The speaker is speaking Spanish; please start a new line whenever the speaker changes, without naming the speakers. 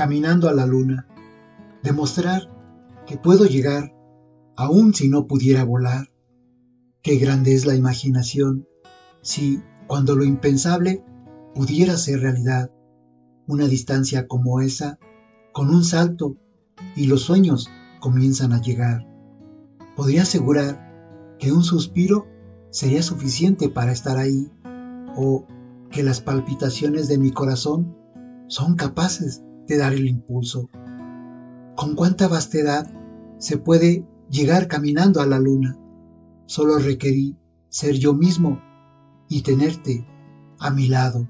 caminando a la luna, demostrar que puedo llegar aun si no pudiera volar. Qué grande es la imaginación si, cuando lo impensable pudiera ser realidad, una distancia como esa, con un salto, y los sueños comienzan a llegar. Podría asegurar que un suspiro sería suficiente para estar ahí, o que las palpitaciones de mi corazón son capaces de dar el impulso. ¿Con cuánta vastedad se puede llegar caminando a la luna? Solo requerí ser yo mismo y tenerte a mi lado.